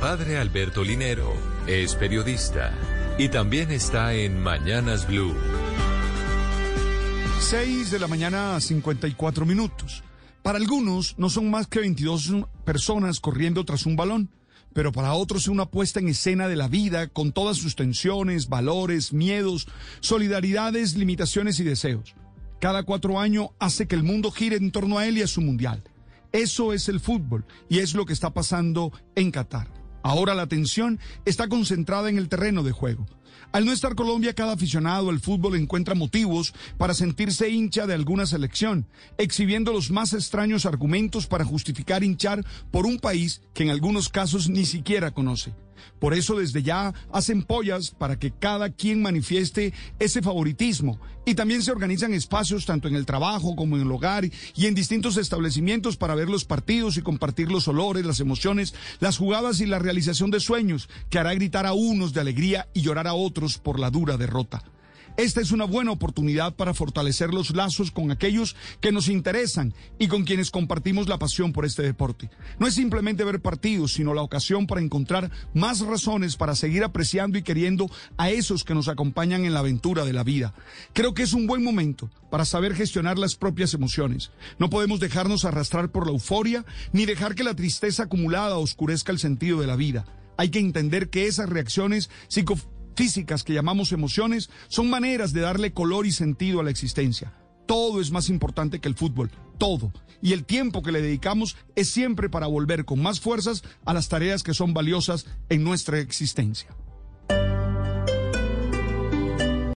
padre Alberto Linero es periodista y también está en Mañanas Blue. 6 de la mañana, 54 minutos. Para algunos no son más que 22 personas corriendo tras un balón, pero para otros es una puesta en escena de la vida con todas sus tensiones, valores, miedos, solidaridades, limitaciones y deseos. Cada cuatro años hace que el mundo gire en torno a él y a su mundial. Eso es el fútbol y es lo que está pasando en Qatar. Ahora la atención está concentrada en el terreno de juego. Al no estar Colombia, cada aficionado al fútbol encuentra motivos para sentirse hincha de alguna selección, exhibiendo los más extraños argumentos para justificar hinchar por un país que en algunos casos ni siquiera conoce. Por eso desde ya hacen pollas para que cada quien manifieste ese favoritismo y también se organizan espacios tanto en el trabajo como en el hogar y en distintos establecimientos para ver los partidos y compartir los olores, las emociones, las jugadas y la realización de sueños que hará gritar a unos de alegría y llorar a otros por la dura derrota. Esta es una buena oportunidad para fortalecer los lazos con aquellos que nos interesan y con quienes compartimos la pasión por este deporte. No es simplemente ver partidos, sino la ocasión para encontrar más razones para seguir apreciando y queriendo a esos que nos acompañan en la aventura de la vida. Creo que es un buen momento para saber gestionar las propias emociones. No podemos dejarnos arrastrar por la euforia ni dejar que la tristeza acumulada oscurezca el sentido de la vida. Hay que entender que esas reacciones físicas que llamamos emociones son maneras de darle color y sentido a la existencia. Todo es más importante que el fútbol, todo. Y el tiempo que le dedicamos es siempre para volver con más fuerzas a las tareas que son valiosas en nuestra existencia.